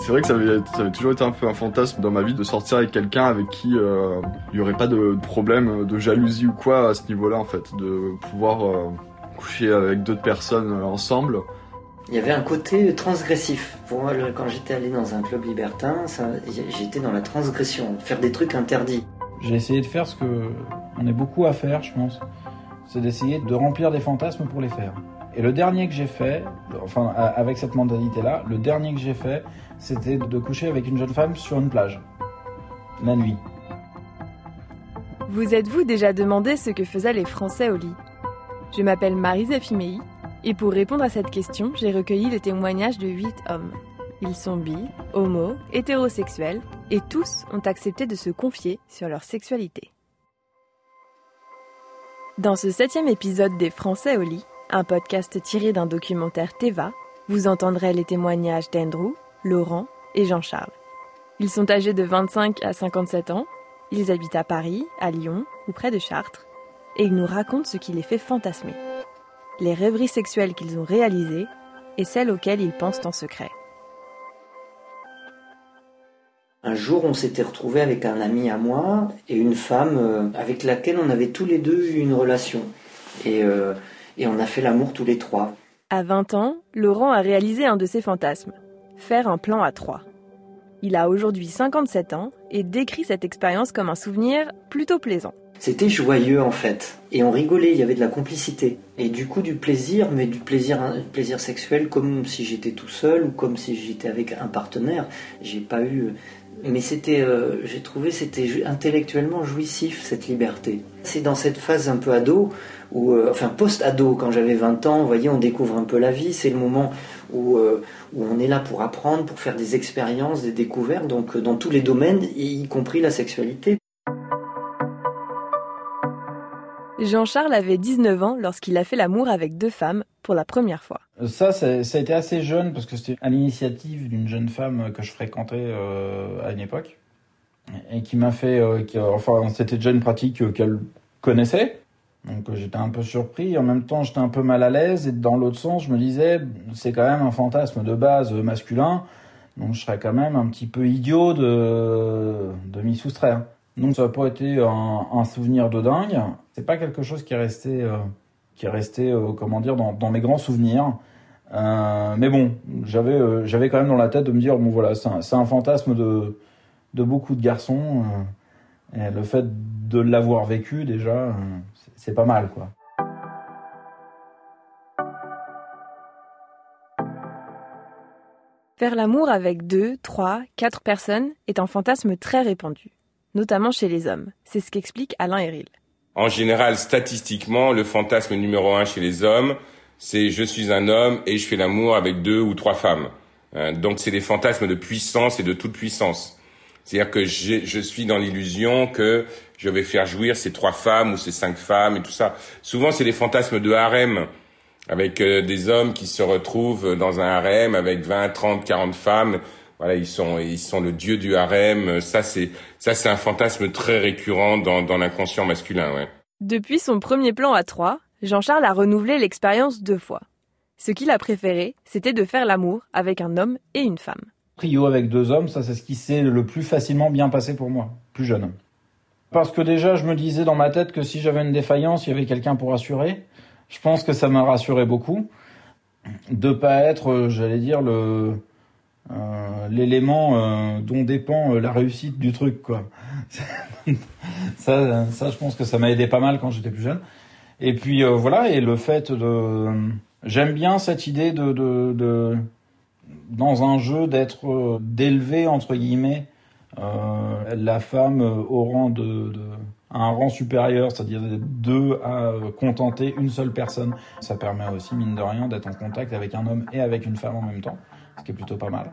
C'est vrai que ça avait, ça avait, toujours été un peu un fantasme dans ma vie de sortir avec quelqu'un avec qui euh, il n'y aurait pas de problème de jalousie ou quoi à ce niveau-là en fait, de pouvoir euh, coucher avec d'autres personnes ensemble. Il y avait un côté transgressif. Pour moi, quand j'étais allé dans un club libertin, j'étais dans la transgression, faire des trucs interdits. J'ai essayé de faire ce que on est beaucoup à faire, je pense. C'est d'essayer de remplir des fantasmes pour les faire. Et le dernier que j'ai fait, enfin avec cette mentalité-là, le dernier que j'ai fait, c'était de coucher avec une jeune femme sur une plage, la nuit. Vous êtes-vous déjà demandé ce que faisaient les Français au lit? Je m'appelle Marie Fimei et pour répondre à cette question, j'ai recueilli le témoignage de 8 hommes. Ils sont bi, homo, hétérosexuels et tous ont accepté de se confier sur leur sexualité. Dans ce septième épisode des Français au lit, un podcast tiré d'un documentaire Teva, vous entendrez les témoignages d'Andrew, Laurent et Jean-Charles. Ils sont âgés de 25 à 57 ans, ils habitent à Paris, à Lyon ou près de Chartres, et ils nous racontent ce qui les fait fantasmer, les rêveries sexuelles qu'ils ont réalisées et celles auxquelles ils pensent en secret. Un jour, on s'était retrouvé avec un ami à moi et une femme euh, avec laquelle on avait tous les deux eu une relation. Et, euh, et on a fait l'amour tous les trois. À 20 ans, Laurent a réalisé un de ses fantasmes faire un plan à trois. Il a aujourd'hui 57 ans et décrit cette expérience comme un souvenir plutôt plaisant. C'était joyeux en fait, et on rigolait, il y avait de la complicité, et du coup du plaisir, mais du plaisir, plaisir sexuel comme si j'étais tout seul ou comme si j'étais avec un partenaire. J'ai pas eu mais c'était, euh, j'ai trouvé, c'était intellectuellement jouissif cette liberté. C'est dans cette phase un peu ado, ou euh, enfin post-ado, quand j'avais 20 ans, vous voyez, on découvre un peu la vie. C'est le moment où, euh, où on est là pour apprendre, pour faire des expériences, des découvertes, donc dans tous les domaines, y compris la sexualité. Jean-Charles avait 19 ans lorsqu'il a fait l'amour avec deux femmes pour la première fois. Ça, ça, a été assez jeune parce que c'était à l'initiative d'une jeune femme que je fréquentais euh, à une époque et qui m'a fait, euh, enfin, c'était déjà une pratique euh, qu'elle connaissait. Donc j'étais un peu surpris, en même temps j'étais un peu mal à l'aise et dans l'autre sens je me disais c'est quand même un fantasme de base masculin, donc je serais quand même un petit peu idiot de, de m'y soustraire. Donc ça n'a pas été un, souvenir de dingue. C'est pas quelque chose qui est resté, euh, qui est resté, euh, comment dire, dans, mes grands souvenirs. Euh, mais bon, j'avais, j'avais quand même dans la tête de me dire bon voilà, c'est un, fantasme de, de beaucoup de garçons. et le fait de l'avoir vécu déjà, c'est pas mal quoi. Faire l'amour avec deux, trois, quatre personnes est un fantasme très répandu notamment chez les hommes. C'est ce qu'explique Alain Eril. En général, statistiquement, le fantasme numéro un chez les hommes, c'est je suis un homme et je fais l'amour avec deux ou trois femmes. Hein, donc c'est des fantasmes de puissance et de toute puissance. C'est-à-dire que je suis dans l'illusion que je vais faire jouir ces trois femmes ou ces cinq femmes et tout ça. Souvent, c'est des fantasmes de harem, avec euh, des hommes qui se retrouvent dans un harem avec 20, 30, 40 femmes voilà, ils sont ils sont le dieu du harem. Ça c'est ça c'est un fantasme très récurrent dans, dans l'inconscient masculin. Ouais. Depuis son premier plan à trois, Jean-Charles a renouvelé l'expérience deux fois. Ce qu'il a préféré, c'était de faire l'amour avec un homme et une femme. Trio avec deux hommes, ça c'est ce qui s'est le plus facilement bien passé pour moi, plus jeune. Parce que déjà, je me disais dans ma tête que si j'avais une défaillance, il y avait quelqu'un pour assurer. Je pense que ça m'a rassuré beaucoup de pas être, euh, j'allais dire, le euh, l'élément euh, dont dépend euh, la réussite du truc quoi. ça, ça, je pense que ça m'a aidé pas mal quand j'étais plus jeune. Et puis voilà, et le fait de, j'aime bien cette idée de, de, dans un jeu d'être d'élever entre guillemets la femme au rang de, à un rang supérieur, c'est-à-dire deux à contenter une seule personne. Ça permet aussi, mine de rien, d'être en contact avec un homme et avec une femme en même temps ce qui est plutôt pas mal.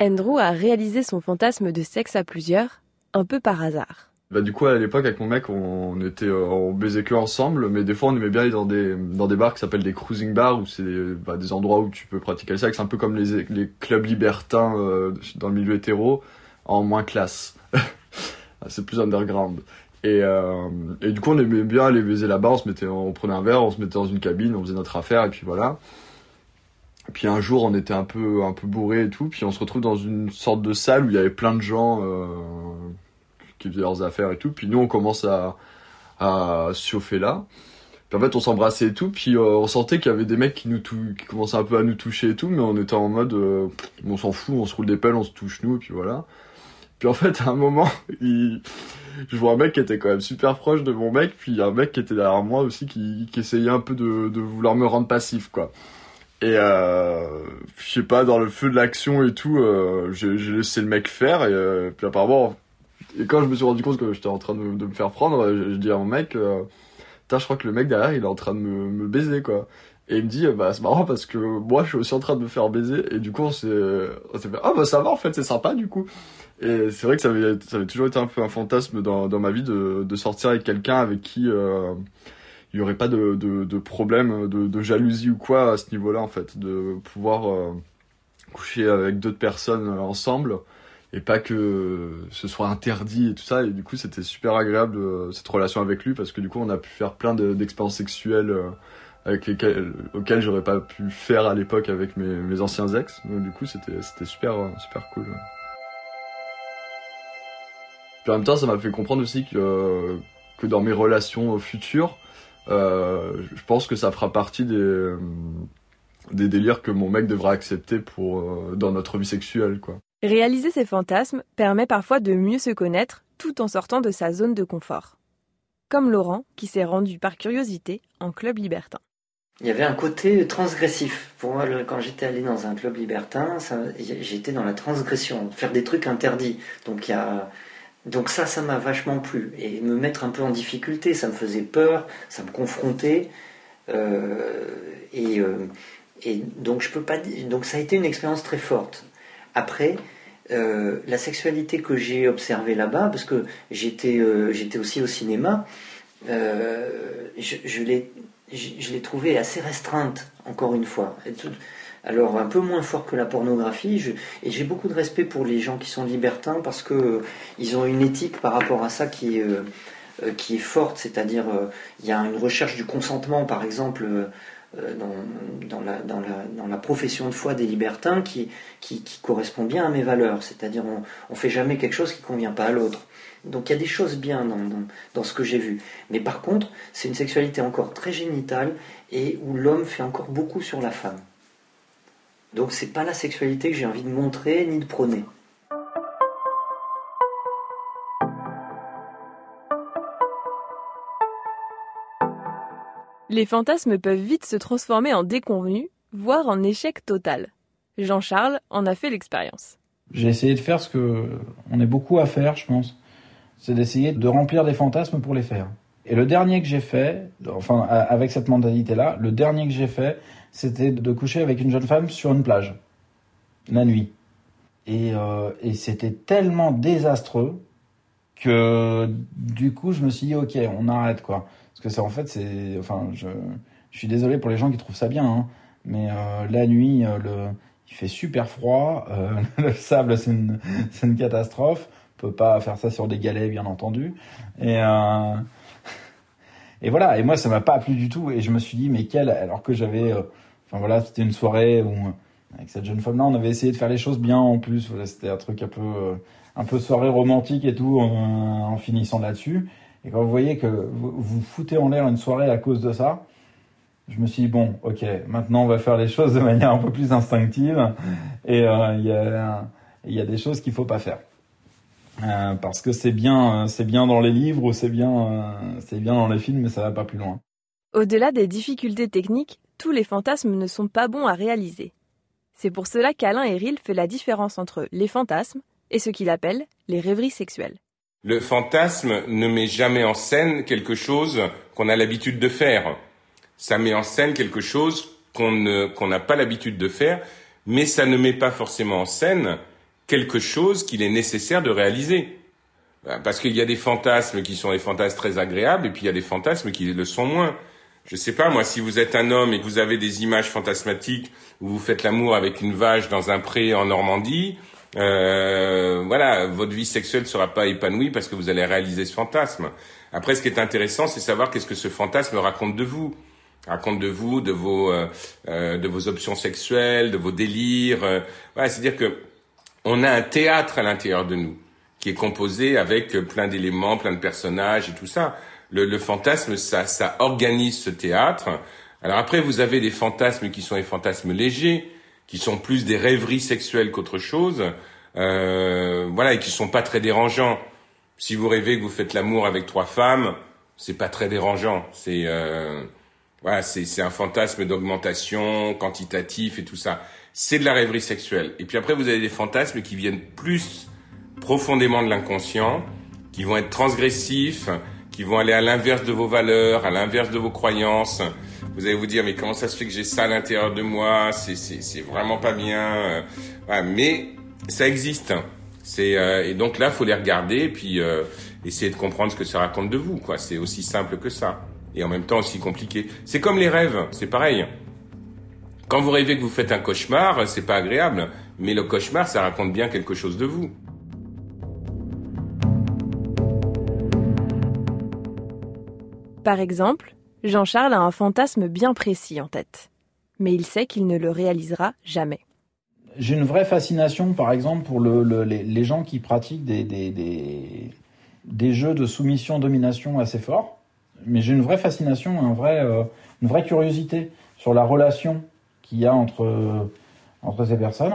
Andrew a réalisé son fantasme de sexe à plusieurs, un peu par hasard. Bah du coup à l'époque avec mon mec on était euh, on baisait que ensemble mais des fois on aimait bien aller dans des dans des bars qui s'appellent des cruising bars où c'est des, bah, des endroits où tu peux pratiquer le sexe un peu comme les les clubs libertins euh, dans le milieu hétéro en moins classe c'est plus underground et, euh, et du coup, on aimait bien aller baiser là-bas. On se mettait, on prenait un verre, on se mettait dans une cabine, on faisait notre affaire, et puis voilà. Puis un jour, on était un peu, un peu bourré et tout. Puis on se retrouve dans une sorte de salle où il y avait plein de gens euh, qui faisaient leurs affaires et tout. Puis nous, on commence à, à se chauffer là. Puis en fait, on s'embrassait et tout. Puis euh, on sentait qu'il y avait des mecs qui nous qui commençaient un peu à nous toucher et tout. Mais on était en mode, on s'en fout, on se roule des pelles, on se touche nous. Et puis voilà. Puis en fait, à un moment, je vois un mec qui était quand même super proche de mon mec. Puis un mec qui était derrière moi aussi qui, qui essayait un peu de, de vouloir me rendre passif, quoi. Et euh, je sais pas, dans le feu de l'action et tout, euh, j'ai laissé le mec faire. Et euh, puis apparemment, et quand je me suis rendu compte que j'étais en train de, de me faire prendre, j'ai j'ai dit à mon mec, euh, je crois que le mec derrière, il est en train de me, me baiser, quoi. Et il me dit, bah c'est marrant parce que moi, je suis aussi en train de me faire baiser. Et du coup, on s'est fait, ah bah ça va, en fait, c'est sympa, du coup. Et c'est vrai que ça avait, ça avait toujours été un peu un fantasme dans, dans ma vie de, de sortir avec quelqu'un avec qui... euh, il y aurait pas de, de, de problème de, de jalousie ou quoi à ce niveau-là en fait de pouvoir euh, coucher avec d'autres personnes ensemble et pas que ce soit interdit et tout ça et du coup c'était super agréable euh, cette relation avec lui parce que du coup on a pu faire plein de- d'expériences sexuelles euh, avec lesquelles auxquelles j'aurais pas pu faire à l'époque avec mes, anciens ex du coup c'était super super cool en même temps ça m'a fait comprendre aussi que dans mes relations futures euh, je pense que ça fera partie des, des délires que mon mec devra accepter pour, euh, dans notre vie sexuelle, quoi. Réaliser ses fantasmes permet parfois de mieux se connaître tout en sortant de sa zone de confort. Comme Laurent, qui s'est rendu par curiosité en club libertin. Il y avait un côté transgressif. Pour moi, quand j'étais allé dans un club libertin, j'étais dans la transgression, faire des trucs interdits. Donc, ça, ça m'a vachement plu. Et me mettre un peu en difficulté, ça me faisait peur, ça me confrontait. Euh, et, euh, et donc, je peux pas. Donc, ça a été une expérience très forte. Après, euh, la sexualité que j'ai observée là-bas, parce que j'étais j'étais aussi au cinéma, je l'ai je, l'ai trouvée assez restreinte, encore une fois. Alors un peu moins fort que la pornographie, et j'ai beaucoup de respect pour les gens qui sont libertins parce que euh, ils ont une éthique par rapport à ça qui est, euh, euh, forte, c'est-à-dire euh, il y a une recherche du consentement, par exemple. Euh, dans, la, profession de foi des libertins qui, correspond bien à mes valeurs, c'est-à-dire on ne fait jamais quelque chose qui ne convient pas à l'autre. Donc il y a des choses bien dans, dans, dans ce que j'ai vu. Mais par contre, c'est une sexualité encore très génitale et où l'homme fait encore beaucoup sur la femme. Donc c'est pas la sexualité que j'ai envie de montrer ni de prôner. Les fantasmes peuvent vite se transformer en déconvenus, voire en échec total. Jean-Charles en a fait l'expérience. J'ai essayé de faire ce que on est beaucoup à faire, je pense. C'est d'essayer de remplir des fantasmes pour les faire. Et le dernier que j'ai fait, enfin avec cette mentalité-là, le dernier que j'ai fait, c'était de coucher avec une jeune femme sur une plage, la nuit. Et, euh, et c'était tellement désastreux que du coup je me suis dit ok, on arrête quoi. Parce que ça en fait c'est, enfin je, je suis désolé pour les gens qui trouvent ça bien, hein, mais euh, la nuit euh, le il fait super froid, euh, le sable c'est une, une catastrophe. On peut pas faire ça sur des galets bien entendu. Et euh, et voilà. Et moi ça m'a pas plu du tout. Et je me suis dit mais quel alors que j'avais, euh, enfin voilà c'était une soirée où avec cette jeune femme là on avait essayé de faire les choses bien en plus. Voilà, c'était un truc un peu un peu soirée romantique et tout en, finissant là-dessus. Et quand vous voyez que vous, vous foutez en l'air une soirée à cause de ça, je me suis dit, bon, ok, maintenant on va faire les choses de manière un peu plus instinctive. Et euh, il y, a, des choses qu'il faut pas faire. Euh, parce que c'est bien, euh, c'est bien dans les livres ou c'est bien, c'est bien dans les films, mais ça va pas plus loin. Au-delà des difficultés techniques, tous les fantasmes ne sont pas bons à réaliser. C'est pour cela qu'Alain Héril fait la différence entre les fantasmes et ce qu'il appelle les rêveries sexuelles. Le fantasme ne met jamais en scène quelque chose qu'on a l'habitude de faire. Ça met en scène quelque chose qu'on n'a pas l'habitude de faire, mais ça ne met pas forcément en scène quelque chose qu'il est nécessaire de réaliser. Ben, Parce qu'il y a des fantasmes qui sont des fantasmes très agréables, et puis il y a des fantasmes qui le sont moins. Je sais pas, moi, si vous êtes un homme et que vous avez des images fantasmatiques où vous faites l'amour avec une vache dans un pré en Normandie, euh, voilà, votre vie sexuelle ne sera pas épanouie parce que vous allez réaliser ce fantasme. Après, ce qui est intéressant, c'est savoir qu'est-ce que ce fantasme raconte de vous. raconte de vous, de vos, euh, euh, de vos options sexuelles, de vos délires. Euh, voilà, c'est-à-dire que on a un théâtre à l'intérieur de nous qui est composé avec plein d'éléments, plein de personnages et tout ça. Le, le fantasme, ça, ça organise ce théâtre. Alors après, vous avez des fantasmes qui sont des fantasmes légers, qui sont plus des rêveries sexuelles qu'autre chose, euh, voilà, et qui sont pas très dérangeants. Si vous rêvez que vous faites l'amour avec trois femmes, c'est pas très dérangeant. C'est euh, voilà, c'est un fantasme d'augmentation quantitatif et tout ça. C'est de la rêverie sexuelle. Et puis après, vous avez des fantasmes qui viennent plus profondément de l'inconscient, qui vont être transgressifs, qui vont aller à l'inverse de vos valeurs, à l'inverse de vos croyances. Vous allez vous dire, mais comment ça se fait que j'ai ça à l'intérieur de moi? C'est vraiment pas bien. Voilà, mais ça existe. C'est euh, et donc là, faut les regarder et puis euh, essayer de comprendre ce que ça raconte de vous. C'est aussi simple que ça et en même temps aussi compliqué. C'est comme les rêves, c'est pareil. Quand vous rêvez que vous faites un cauchemar, c'est pas agréable, mais le cauchemar, ça raconte bien quelque chose de vous. Par exemple, Jean-Charles a un fantasme bien précis en tête, mais il sait qu'il ne le réalisera jamais. J'ai une vraie fascination, par exemple, pour le, les, gens qui pratiquent des, jeux de soumission-domination assez forts mais j'ai une vraie fascination, un vrai, euh, une vraie curiosité sur la relation qu'il y a entre, entre ces personnes.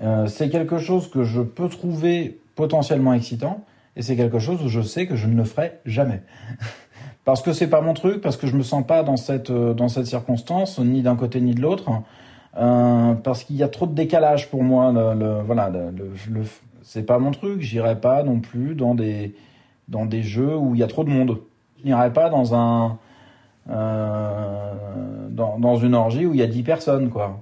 Euh, c'est quelque chose que je peux trouver potentiellement excitant et c'est quelque chose où je sais que je ne le ferai jamais. parce que c'est pas mon truc, parce que je me sens pas dans cette, euh, dans cette circonstance, ni d'un côté ni de l'autre. Euh, parce qu'il y a trop de décalage pour moi. Le, le voilà, c'est pas mon truc. J'irai pas non plus dans des, dans des jeux où il y a trop de monde. Je n'irai pas dans un euh, dans, dans, une orgie où il y a 10 personnes, quoi.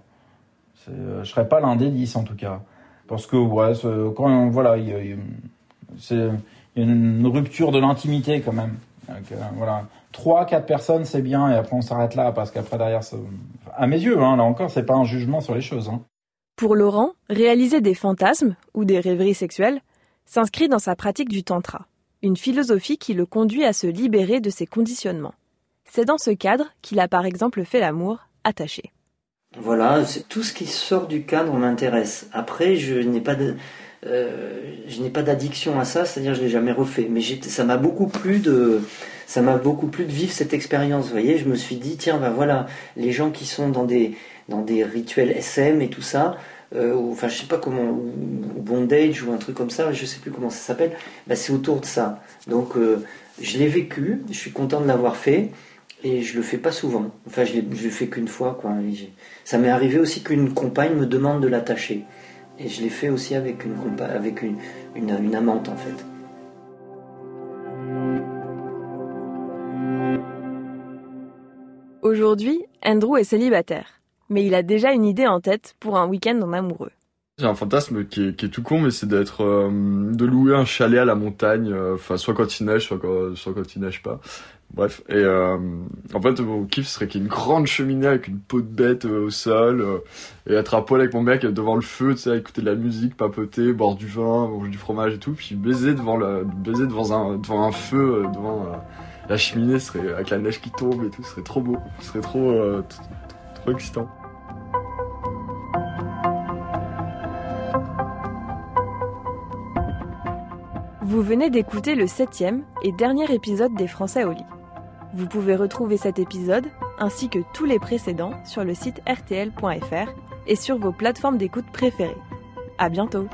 Euh, je serais pas l'un des 10 en tout cas. Parce que ouais, quand voilà, il y a une rupture de l'intimité quand même. Donc, euh, voilà, trois, quatre personnes, c'est bien, et après on s'arrête là parce qu'après derrière, ça... à mes yeux, hein, là encore, c'est pas un jugement sur les choses. Hein. Pour Laurent, réaliser des fantasmes ou des rêveries sexuelles s'inscrit dans sa pratique du tantra une philosophie qui le conduit à se libérer de ses conditionnements. C'est dans ce cadre qu'il a par exemple fait l'amour attaché. Voilà, tout ce qui sort du cadre m'intéresse. Après, je n'ai pas de, euh, je n'ai pas d'addiction à ça, c'est-à-dire je l'ai jamais refait. Mais ça m'a beaucoup plu de, ça m'a beaucoup plu de vivre cette expérience. Vous voyez, je me suis dit tiens, ben voilà, les gens qui sont dans des, dans des rituels SM et tout ça, euh, enfin je sais pas comment, ou, bondage ou un truc comme ça, je sais plus comment ça s'appelle, bah, c'est autour de ça. Donc euh, je l'ai vécu, je suis content de l'avoir fait et je le fais pas souvent. Enfin je, je le fais qu'une fois quoi. ça m'est arrivé aussi qu'une compagne me demande de l'attacher et je l'ai fait aussi avec une avec une, une, une amante en fait. Aujourd'hui, Andrew est célibataire mais il a déjà une idée en tête pour un week-end en amoureux. J'ai un fantasme qui est, qui est, tout con, mais c'est d'être, euh, de louer un chalet à la montagne, euh, enfin soit quand il neige, soit quand, soit quand il neige pas. Bref, et euh, en fait mon kiff serait qu'il y ait une grande cheminée avec une peau de bête au sol, et être à poil avec mon mec devant le feu, tu sais, écouter de la musique, papoter, boire du vin, manger du fromage et tout, puis baiser devant le, baiser devant un, devant un feu, devant la cheminée, serait avec la neige qui tombe et tout, serait trop beau, ce serait trop, trop excitant. Vous venez d'écouter le septième et dernier épisode des Français au lit. Vous pouvez retrouver cet épisode ainsi que tous les précédents sur le site rtl.fr et sur vos plateformes d'écoute préférées. À bientôt!